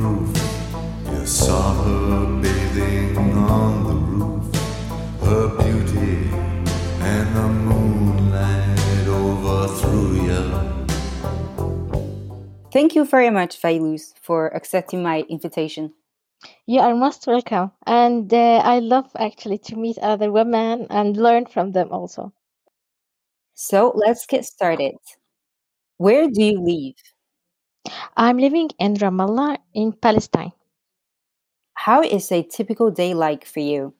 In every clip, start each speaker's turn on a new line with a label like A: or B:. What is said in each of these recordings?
A: proof. You saw her bathing on the roof, her beauty and the moonlight overthrew you.
B: Thank you very much, Failuz, for accepting my invitation.
C: You are most welcome. And uh, I love actually to meet other women and learn from them also.
B: So let's get started. Where do you live?
C: I'm living in Ramallah in Palestine.
B: How is a typical day like for you?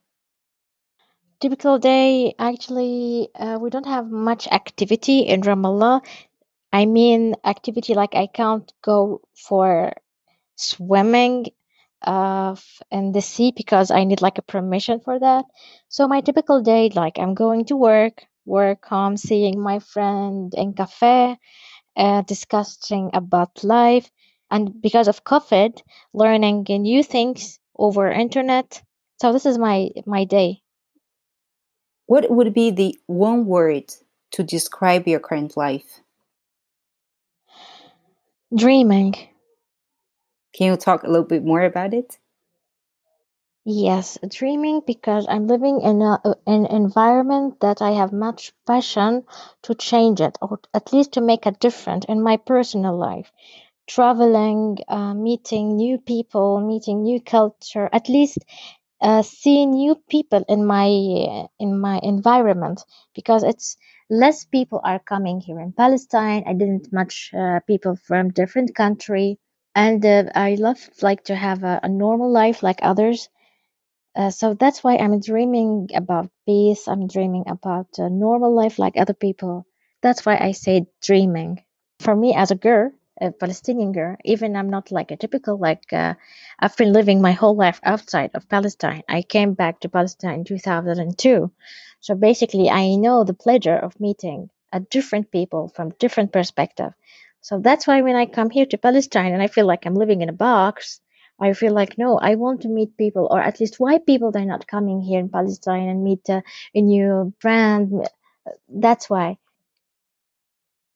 C: Typical day, actually, uh, we don't have much activity in Ramallah. I mean, activity like I can't go for swimming uh, in the sea because I need like a permission for that. So my typical day, like I'm going to work, work home, seeing my friend in cafe, uh, discussing about life, and because of COVID, learning new things over internet. So this is my my day.
B: What would be the one word to describe your current life?
C: Dreaming.
B: Can you talk a little bit more about it?
C: Yes, dreaming because I'm living in a, an environment that I have much passion to change it, or at least to make a difference in my personal life. Traveling, uh, meeting new people, meeting new culture, at least uh, seeing new people in my in my environment because it's less people are coming here in Palestine. I didn't much uh, people from different country, and uh, I love like to have a, a normal life like others. Uh, so that's why I'm dreaming about peace. I'm dreaming about a normal life like other people. That's why I say dreaming. For me, as a girl, a Palestinian girl, even I'm not like a typical like uh, I've been living my whole life outside of Palestine. I came back to Palestine in 2002, so basically I know the pleasure of meeting a different people from different perspective. So that's why when I come here to Palestine and I feel like I'm living in a box, I feel like no, I want to meet people, or at least why people they're not coming here in Palestine and meet uh, a new friend. That's why.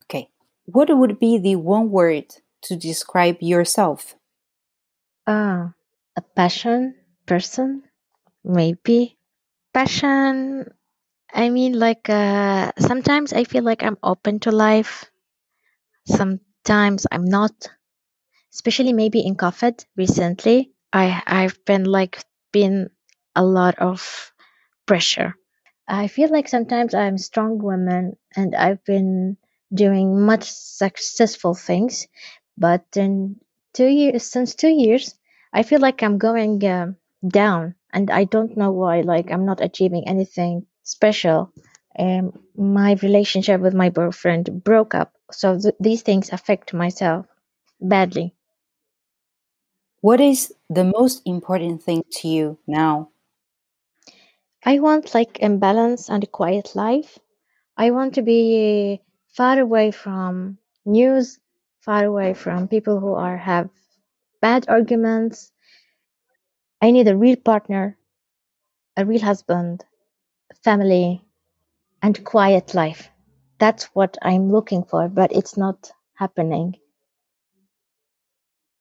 B: Okay. What would be the one word to describe yourself?
C: Ah, a passion person, maybe. Passion. I mean, like uh, sometimes I feel like I'm open to life. Sometimes I'm not. Especially maybe in COVID recently, I I've been like been a lot of pressure. I feel like sometimes I'm strong woman and I've been doing much successful things, but in two years since two years, I feel like I'm going um down and I don't know why. Like I'm not achieving anything special. Um, my relationship with my boyfriend broke up, so th- these things affect myself badly.
B: What is the most important thing to you now?
C: I want like a imbalance and a quiet life. I want to be far away from news, far away from people who are have bad arguments. I need a real partner, a real husband, family, and quiet life. That's what I'm looking for, but it's not happening.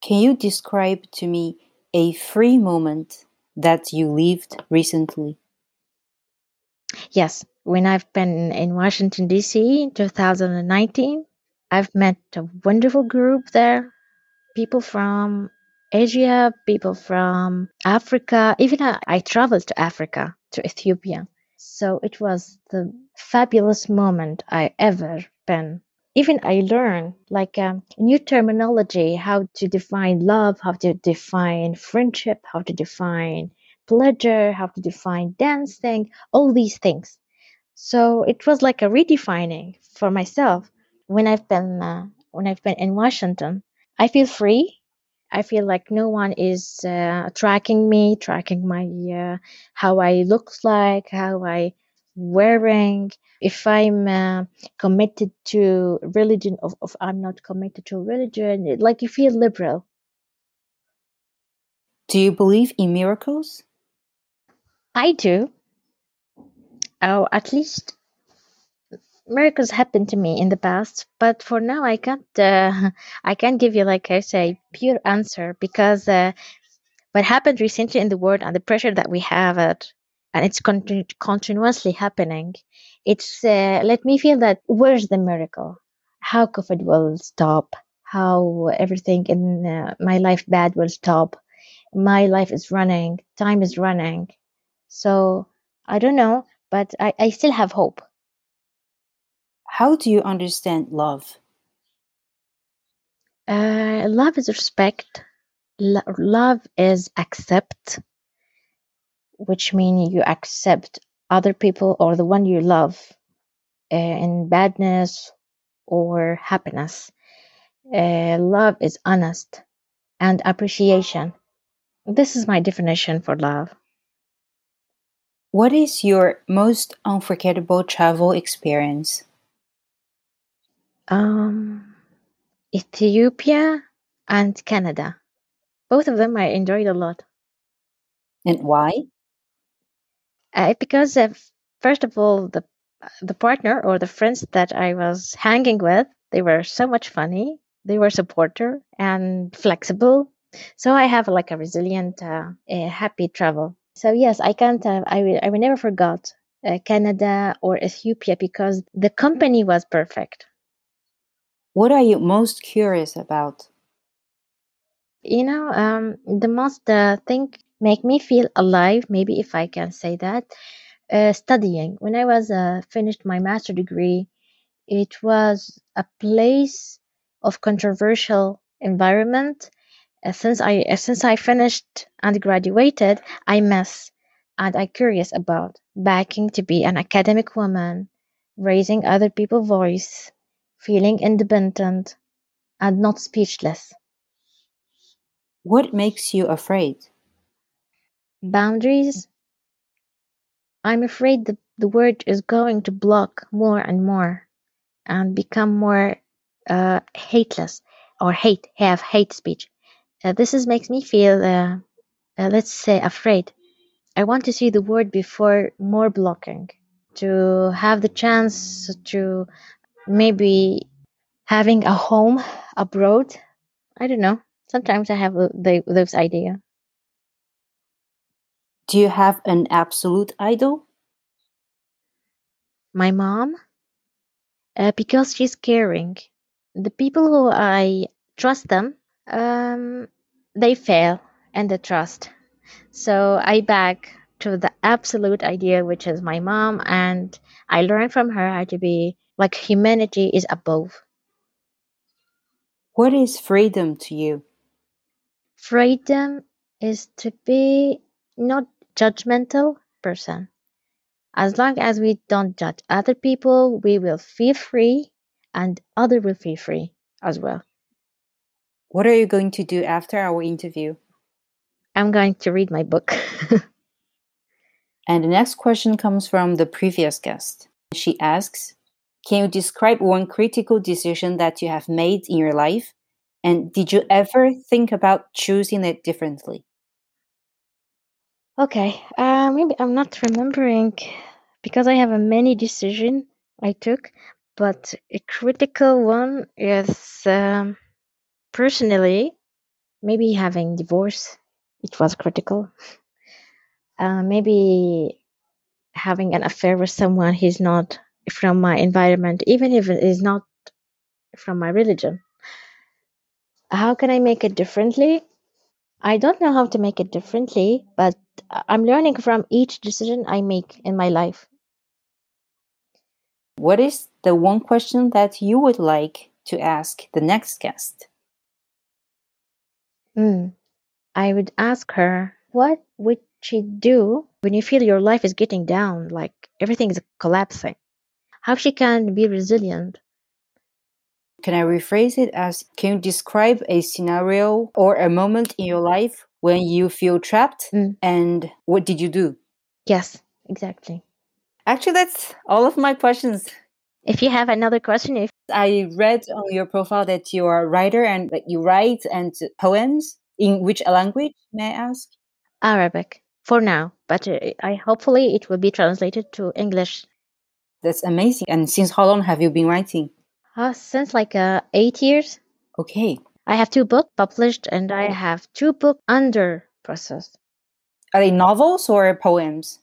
B: Can you describe to me a free moment that you lived recently?
C: Yes, when I've been in Washington DC in 2019, I've met a wonderful group there. People from Asia, people from Africa. Even I, I traveled to Africa, to Ethiopia. So it was the fabulous moment I ever been. Even I learned like um, new terminology, how to define love, how to define friendship, how to define pleasure, how to define dancing, all these things. So it was like a redefining for myself when I've been uh, when I've been in Washington. I feel free. I feel like no one is uh, tracking me, tracking my uh, how I look like, how I wearing. If I'm uh, committed to religion, or if I'm not committed to religion, it- like you feel liberal.
B: Do you believe in miracles?
C: I do. Oh, at least miracles happened to me in the past, but for now I can't. Uh, I can't give you like I say pure answer because uh, what happened recently in the world and the pressure that we have at, and it's continu- continuously happening. It's uh, let me feel that where's the miracle? How COVID will stop? How everything in uh, my life bad will stop? My life is running. Time is running. So I don't know, but I, I still have hope.
B: How do you understand love?
C: Uh, love is respect. Lo- love is accept, which means you accept other people or the one you love uh, in badness or happiness. Uh, love is honest and appreciation. This is my definition for love.
B: What is your most unforgettable travel experience?
C: Um, Ethiopia and Canada. Both of them I enjoyed a lot.
B: And why?
C: Uh, because uh, first of all, the the partner or the friends that I was hanging with, they were so much funny. They were supporter and flexible. So I have like a resilient, uh, a happy travel. So yes, I can't. Uh, I will. I will never forgot uh, Canada or Ethiopia because the company was perfect.
B: What are you most curious about?
C: You know, um, the most uh, thing make me feel alive. Maybe if I can say that, uh, studying. When I was uh, finished my master degree, it was a place of controversial environment. Uh, since I uh, since I finished and graduated, I miss and I curious about backing to be an academic woman, raising other people's voice, feeling independent, and not speechless.
B: What makes you afraid?
C: Boundaries. I'm afraid the, the word is going to block more and more and become more uh, hateless or hate, have hate speech. Uh, this is makes me feel, uh, uh, let's say, afraid. I want to see the word before more blocking, to have the chance to maybe having a home abroad. I don't know. Sometimes I have the, those idea.
B: Do you have an absolute idol?
C: My mom, uh, because she's caring. The people who I trust them, um, they fail and the trust. So I back to the absolute idea, which is my mom, and I learned from her how to be like humanity is above.
B: What is freedom to you?
C: Freedom is to be not judgmental person. As long as we don't judge other people, we will feel free and other will feel free as well.
B: What are you going to do after our interview?
C: I'm going to read my book.
B: And the next question comes from the previous guest. She asks Can you describe one critical decision that you have made in your life? And did you ever think about choosing it differently?
C: Okay, uh, maybe I'm not remembering because I have a many decision I took, but a critical one is um, personally maybe having divorce. It was critical. Uh, maybe having an affair with someone who's not from my environment, even if it is not from my religion. How can I make it differently? I don't know how to make it differently, but I'm learning from each decision I make in my life.
B: What is the one question that you would like to ask the next guest?
C: Mm. I would ask her, what would she do when you feel your life is getting down, like everything is collapsing? How she can be resilient?
B: Can I rephrase it as Can you describe a scenario or a moment in your life when you feel trapped?
C: Mm.
B: And what did you do?
C: Yes, exactly.
B: Actually, that's all of my questions.
C: If you have another question, if
B: I read on your profile that you are a writer and that you write and poems. In which language, may I ask?
C: Arabic for now, but uh, I hopefully it will be translated to English.
B: That's amazing. And since how long have you been writing?
C: Uh, since like uh, eight years.
B: Okay.
C: I have two books published and I have two books under process.
B: Are they novels or poems?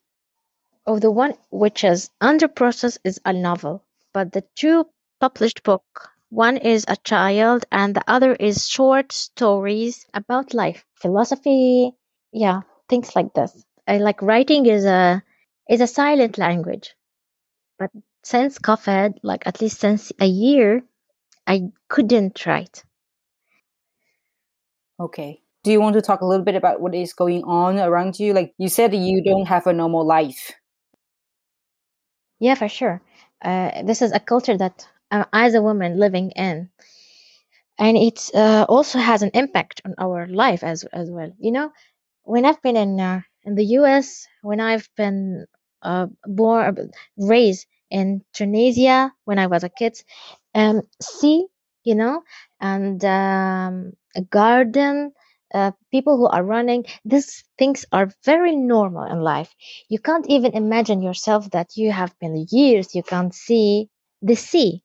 C: Oh, the one which is under process is a novel, but the two published book, one is a child and the other is short stories about life, philosophy, yeah, things like this. I like writing is a is a silent language. But since COVID, like at least since a year, I couldn't write.
B: Okay. Do you want to talk a little bit about what is going on around you? Like you said, you don't have a normal life.
C: Yeah, for sure. Uh, this is a culture that uh, as a woman living in, and it uh, also has an impact on our life as as well. You know, when I've been in uh, in the U.S., when I've been uh, born raised in Tunisia when I was a kid, um, sea, you know, and um, a garden uh, people who are running these things are very normal in life. You can't even imagine yourself that you have been years you can't see the sea.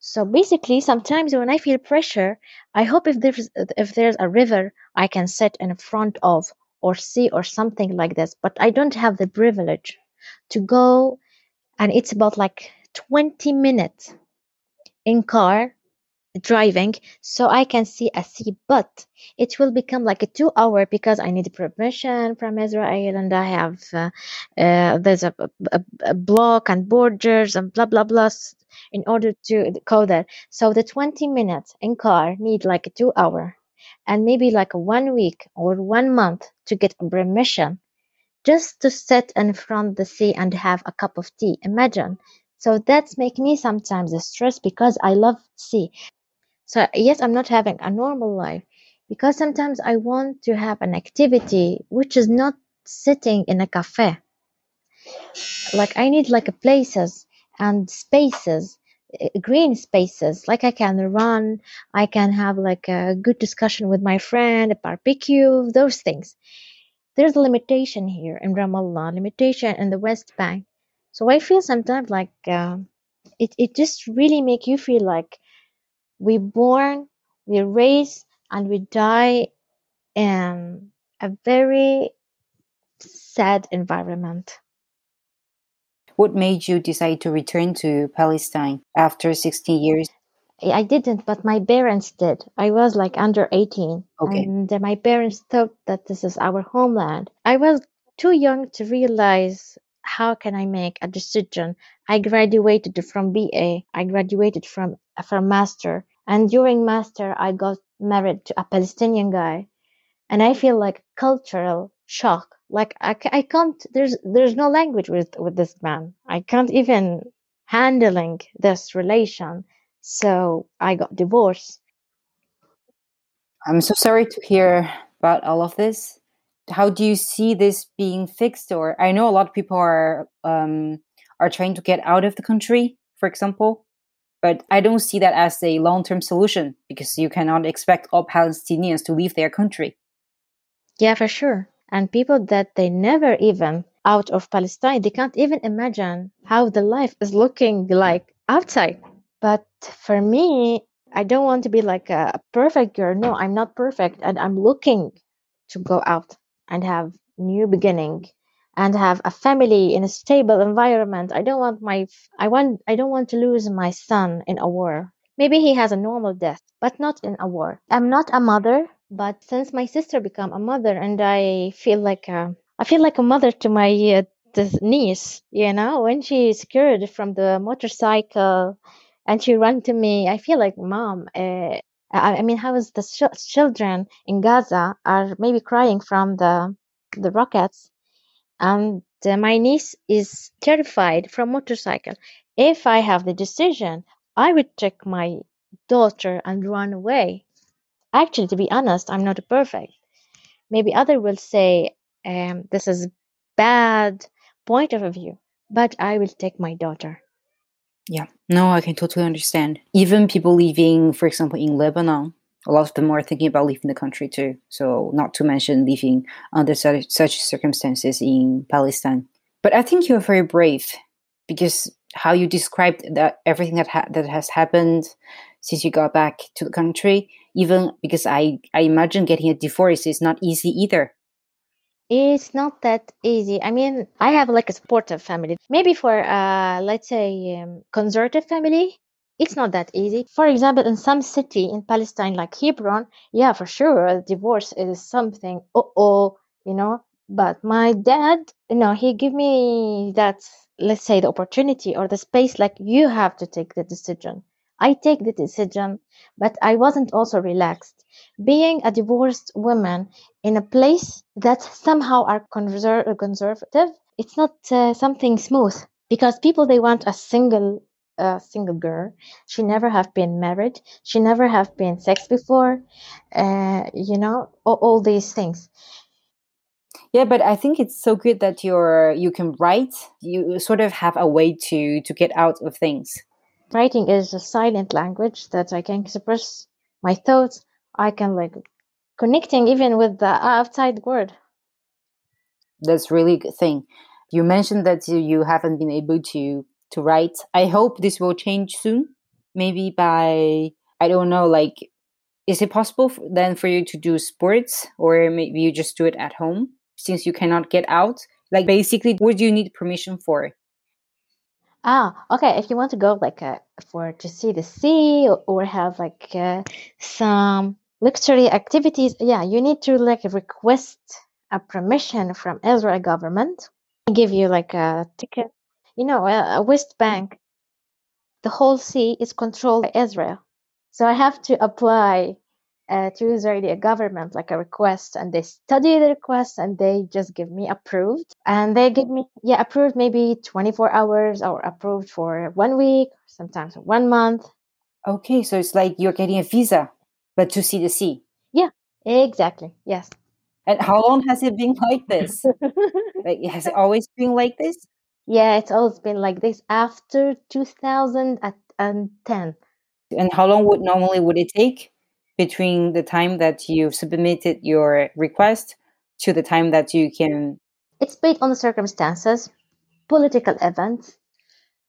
C: So basically sometimes when i feel pressure i hope if there's if there's a river i can sit in front of or see or something like this but i don't have the privilege to go and it's about like 20 minutes in car driving so I can see a sea, but it will become like a two hour because I need permission from Israel and I have uh, uh, there's a, a, a, block and borders and blah blah blah in order to go there. So the 20 minutes in car need like a two hour and maybe like one week or one month to get permission just to sit in front the sea and have a cup of tea. Imagine. So that's make me sometimes stressed because I love sea. So yes, I'm not having a normal life because sometimes I want to have an activity which is not sitting in a cafe. Like I need like places and spaces, eh, green spaces. Like I can run, I can have like a good discussion with my friend, a barbecue, those things. There's a limitation here in Ramallah, limitation in the West Bank. So I feel sometimes like uh, it it just really make you feel like we born, we raise, and we die in a very sad environment.
B: What made you decide to return to Palestine after 16 years?
C: I didn't, but my parents did. I was like under 18.
B: Okay.
C: And my parents thought that this is our homeland. I was too young to realize how can I make a decision. I graduated from BA. I graduated from from master, and during master, I got married to a Palestinian guy, and I feel like cultural shock. Like I, I can't. There's there's no language with with this man. I can't even handling this relation. So I got divorced.
B: I'm so sorry to hear about all of this. How do you see this being fixed? Or I know a lot of people are um, are trying to get out of the country, for example, but I don't see that as a long term solution because you cannot expect all Palestinians to leave their country.
C: Yeah, for sure. And people that they never even out of Palestine, they can't even imagine how the life is looking like outside. But for me, I don't want to be like a perfect girl. No, I'm not perfect, and I'm looking to go out and have new beginning and have a family in a stable environment. I don't want my I want I don't want to lose my son in a war. Maybe he has a normal death, but not in a war. I'm not a mother, but since my sister became a mother and I feel like a, I feel like a mother to my uh, niece, you know, when she scared from the motorcycle and she ran to me, I feel like mom. Uh, I, I mean, how is the sh- children in Gaza are maybe crying from the the rockets and uh, my niece is terrified from motorcycle. If I have the decision, I would take my daughter and run away. Actually, to be honest, I'm not perfect. Maybe other will say um, this is bad point of view, but I will take my daughter.
B: Yeah, no, I can totally understand. Even people living, for example, in Lebanon, a lot of them are thinking about leaving the country too. So, not to mention living under such, such circumstances in Palestine. But I think you're very brave because how you described that everything that ha- that has happened since you got back to the country. Even because I I imagine getting a divorce is not easy either.
C: It's not that easy. I mean, I have like a supportive family. Maybe for uh, let's say um, conservative family, it's not that easy. For example, in some city in Palestine, like Hebron, yeah, for sure, divorce is something. Oh, oh, you know. But my dad, you know, he give me that, let's say, the opportunity or the space. Like you have to take the decision. I take the decision, but I wasn't also relaxed. Being a divorced woman in a place that somehow are conser- conservative, it's not uh, something smooth because people they want a single a single girl. She never have been married. She never have been sex before. Uh, you know, all, all these things.
B: Yeah, but I think it's so good that you're you can write. You sort of have a way to to get out of things.
C: Writing is a silent language that I can express my thoughts. I can like connecting even with the outside world.
B: That's really good thing. You mentioned that you, you haven't been able to to write. I hope this will change soon. Maybe by I don't know, like is it possible for, then for you to do sports or maybe you just do it at home since you cannot get out? Like basically, what do you need permission for?
C: Ah, okay. If you want to go like uh, for to see the sea or, or have like uh, some luxury activities, yeah, you need to like request a permission from Israel government. Give you like a ticket you know, a West Bank, the whole sea is controlled by Israel. So I have to apply uh, to Israeli government like a request, and they study the request and they just give me approved, and they give me yeah approved maybe 24 hours or approved for one week, sometimes one month.
B: Okay, so it's like you're getting a visa, but to see the sea.
C: Yeah, exactly. Yes.
B: And how long has it been like this? like has it always been like this?
C: Yeah, it's always been like this after 2010.
B: And how long would normally would it take between the time that you've submitted your request to the time that you can?
C: It's based on the circumstances, political events.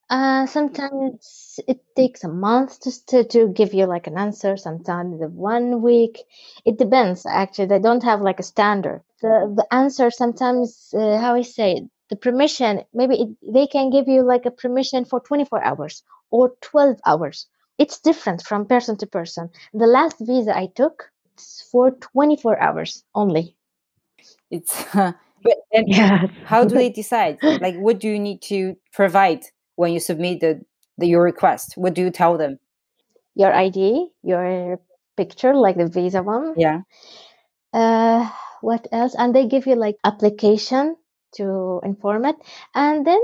C: Uh, sometimes it takes a month just to, to give you like an answer. Sometimes one week. It depends. Actually, they don't have like a standard. The the answer sometimes, uh, how I say it, the permission maybe it, they can give you like a permission for 24 hours or 12 hours it's different from person to person. The last visa i took it's for 24 hours only.
B: It's uh, but yeah how do they decide? Like what do you need to provide when you submit the, the your request? What do you tell them?
C: Your id your picture like the visa one.
B: Yeah.
C: Uh what else? And they give you like application to inform it. And then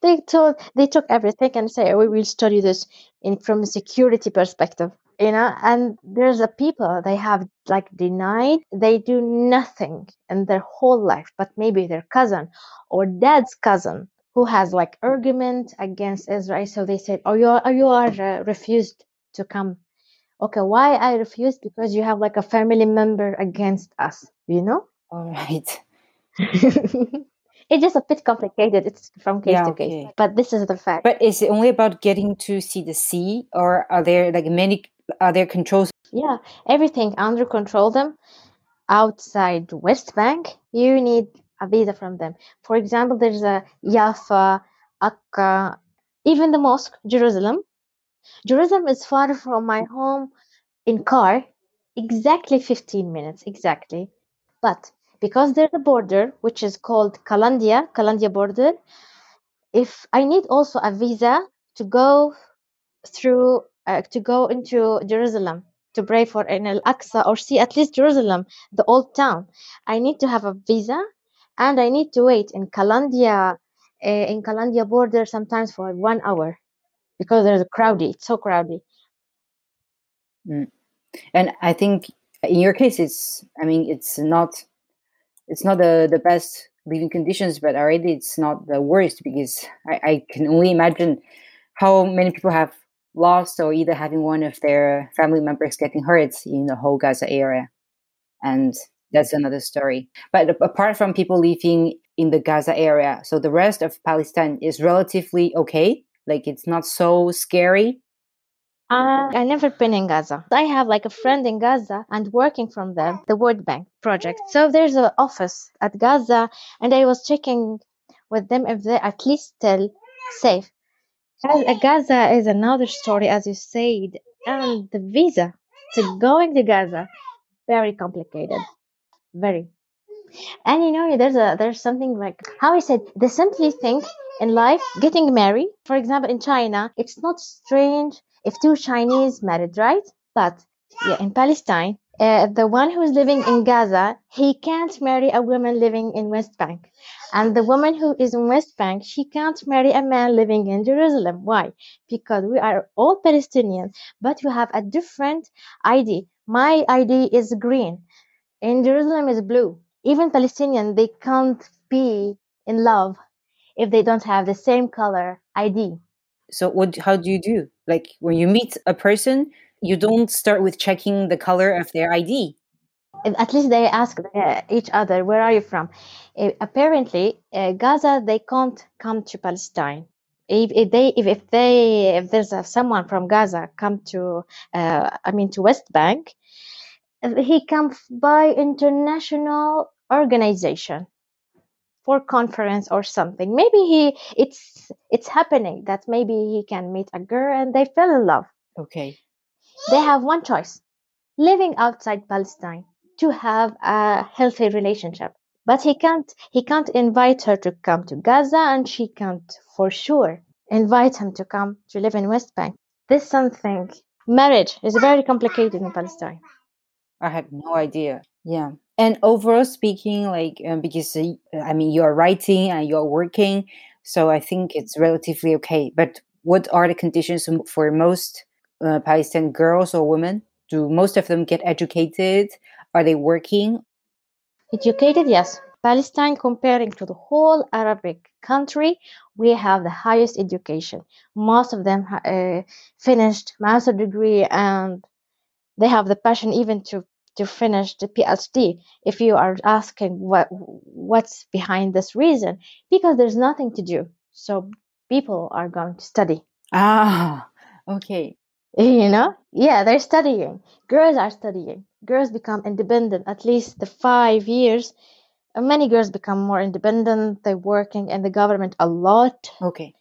C: they told they took everything and say oh, we will study this in from a security perspective you know and there's a people they have like denied they do nothing in their whole life but maybe their cousin or dad's cousin who has like argument against israel so they said oh you are you are uh, refused to come. Okay why i refused because you have like a family member against us you know?
B: All right
C: it's just a bit complicated. It's from case yeah, to case, okay. but this is the fact.
B: But is it only about getting to see the sea, or are there like many? Are there controls?
C: Yeah, everything under control. Them outside West Bank, you need a visa from them. For example, there's a Jaffa, Akka, even the mosque, Jerusalem. Jerusalem is far from my home in car, exactly 15 minutes, exactly. But because there's a border which is called Kalandia, Kalandia border. If I need also a visa to go through, uh, to go into Jerusalem to pray for in Al Aqsa or see at least Jerusalem, the old town, I need to have a visa, and I need to wait in Kalandia, uh, in Kalandia border sometimes for one hour because there's a crowdy. It's so crowdy.
B: Mm. And I think in your case, it's I mean it's not it's not the the best living conditions, but already it's not the worst because I, I can only imagine how many people have lost or either having one of their family members getting hurt in the whole Gaza area. And that's another story. But apart from people living in the Gaza area, so the rest of Palestine is relatively okay. Like it's not so scary?
C: Uh, I never been in Gaza. I have like a friend in Gaza and working from them, the World Bank project. So there's an office at Gaza, and I was checking with them if they're at least still safe. Gaza is another story, as you said, and the visa to going to Gaza very complicated, very. And you know, there's a there's something like how I said they simply think in life getting married. For example, in China, it's not strange if two Chinese married, right? But yeah, in Palestine, uh, the one who's living in Gaza, he can't marry a woman living in West Bank. And the woman who is in West Bank, she can't marry a man living in Jerusalem. Why? Because we are all Palestinians, but we have a different ID. My ID is green. In Jerusalem is blue. Even Palestinian, they can't be in love if they don't have the same color ID.
B: So what how do you do? Like when you meet a person, you don't start with checking the color of their ID.
C: At least they ask uh, each other, "Where are you from?" Uh, apparently, uh, Gaza they can't come to Palestine. If, if they if, if they if there's someone from Gaza come to uh, I mean to West Bank, he comes by international organization for conference or something. Maybe he it's it's happening that maybe he can meet a girl and they fell in love.
B: Okay.
C: They have one choice: living outside Palestine to have a healthy relationship. But he can't he can't invite her to come to Gaza and she can't for sure invite him to come to live in West Bank. This something marriage is very complicated in Palestine.
B: I had no idea. Yeah. And overall speaking, like um, because uh, I mean you're writing and you're working, so I think it's relatively okay. But what are the conditions for most uh, Palestinian girls or women? Do most of them get educated? Are they working?
C: Educated, yes. Palestine, comparing to the whole Arabic country, we have the highest education. Most of them uh, finished master degree and they have the passion even to to finish the PhD. If you are asking what what's behind this reason, because there's nothing to do, so people are going to study.
B: Ah, okay.
C: You know, yeah, they're studying. Girls are studying. Girls become independent. At least the five years, many girls become more independent. They're working in the government a lot.
B: Okay.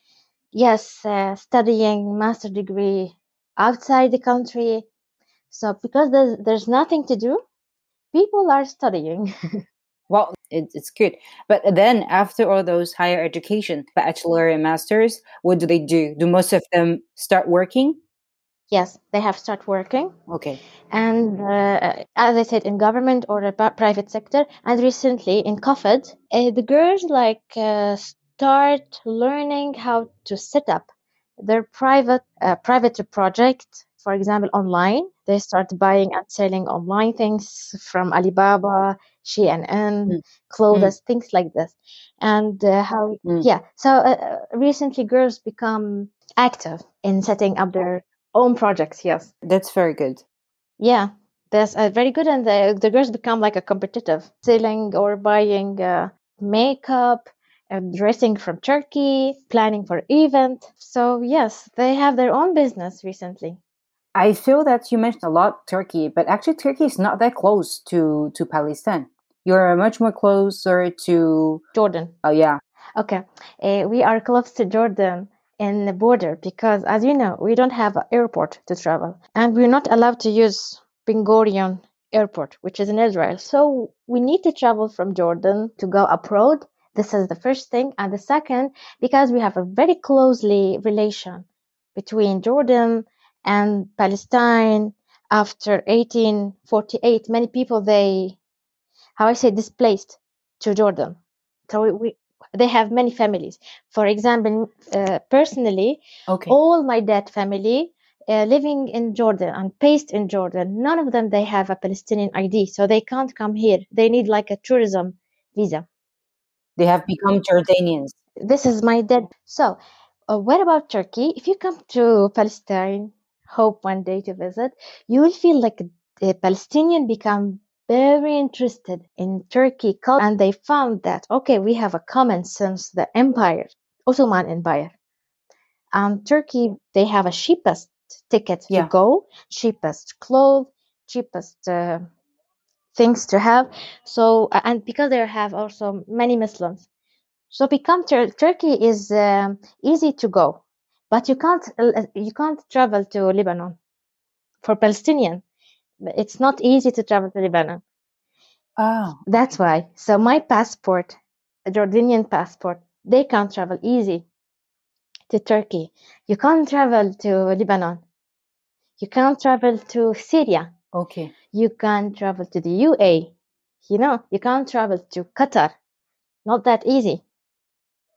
C: Yes, uh, studying master degree outside the country so because there's there's nothing to do, people are studying.
B: well, it, it's good. But then after all those higher education, bachelor and masters, what do they do? Do most of them start working?
C: Yes, they have start working.
B: Okay.
C: And uh, as I said, in government or the private sector, and recently in COVID, uh, the girls like uh, start learning how to set up their private uh, private project for example, online. They start buying and selling online things from Alibaba, Shein, mm. clothes, mm. things like this. And uh, how, mm. yeah. So uh, uh, recently, girls become active in setting up their own projects. Yes,
B: that's very good.
C: Yeah, that's uh, very good. And the, the girls become like a competitive, selling or buying uh, makeup, dressing from Turkey, planning for event. So yes, they have their own business recently.
B: I feel that you mentioned a lot Turkey, but actually Turkey is not that close to to Palestine. You're much more closer to
C: Jordan.
B: Oh yeah.
C: Okay, uh, we are close to Jordan in the border because, as you know, we don't have an airport to travel, and we're not allowed to use Ben Gurion Airport, which is in Israel. So we need to travel from Jordan to go abroad. This is the first thing, and the second, because we have a very closely relation between Jordan and Palestine after 1848, many people they, how I say, displaced to Jordan. So we, we they have many families. For example, uh, personally,
B: okay.
C: all my dad family uh, living in Jordan and based in Jordan, none of them they have a Palestinian ID, so they can't come here. They need like a tourism visa.
B: They have become Jordanians.
C: This is my dad. So, uh, what about Turkey? If you come to Palestine, hope one day to visit, you will feel like the Palestinian become very interested in Turkey culture and they found that okay we have a common since the empire Ottoman Empire Um, Turkey, they have a cheapest ticket
B: Yeah.
C: to go, cheapest clothes, cheapest uh, things to have. So, and because they have also many Muslims, so become Tur- Turkey is um, easy to go, but you can't uh, you can't travel to Lebanon for Palestinian. It's not easy to travel to Lebanon.
B: Oh,
C: That's why. So my passport, a Jordanian passport, they can't travel easy to Turkey. You can't travel to Lebanon. You can't travel to Syria.
B: okay.
C: You can't travel to the UAE. You know, you can't travel to Qatar. Not that easy.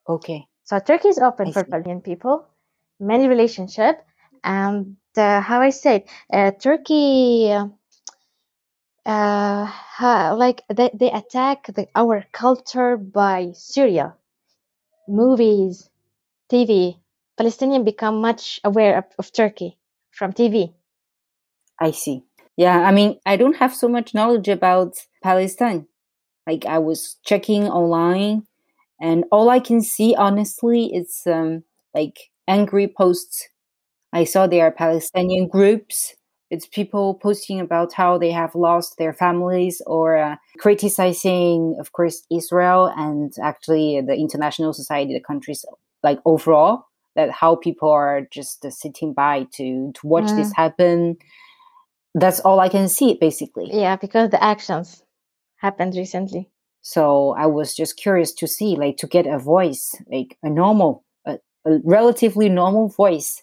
B: Okay.
C: So Turkey is open
B: I
C: for
B: see.
C: Palestinian people, many relationship, and uh, how I said, uh, Turkey, uh, like they, they attack the, our culture by Syria, movies, TV. Palestinian become much aware of, of Turkey from TV.
B: I see. Yeah, I mean, I don't have so much knowledge about Palestine. Like I was checking online and all I can see honestly is um like angry posts. I saw there are Palestinian groups. It's people posting about how they have lost their families or uh, criticizing, of course, Israel and actually the international society, the countries like overall, that how people are just uh, sitting by to to watch this happen. That's all I can see, basically.
C: Yeah, because the actions happened recently.
B: So I was just curious to see, like, to get a voice, like a normal, a, a relatively normal voice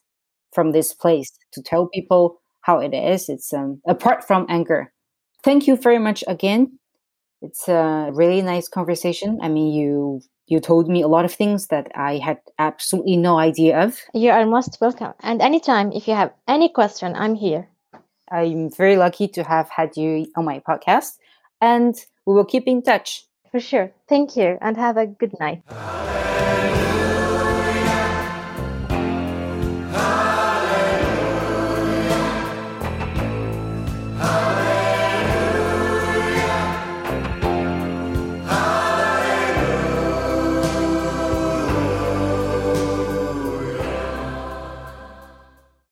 B: from this place to tell people how it is. It's um, apart from anger. Thank you very much again. It's a really nice conversation. I mean, you you told me a lot of things that I had absolutely no idea of.
C: You are most welcome. And anytime, if you have any question, I'm here.
B: I'm very lucky to have had you on my podcast, and we will keep in touch.
C: For sure. Thank you and have a good night.
A: Hallelujah.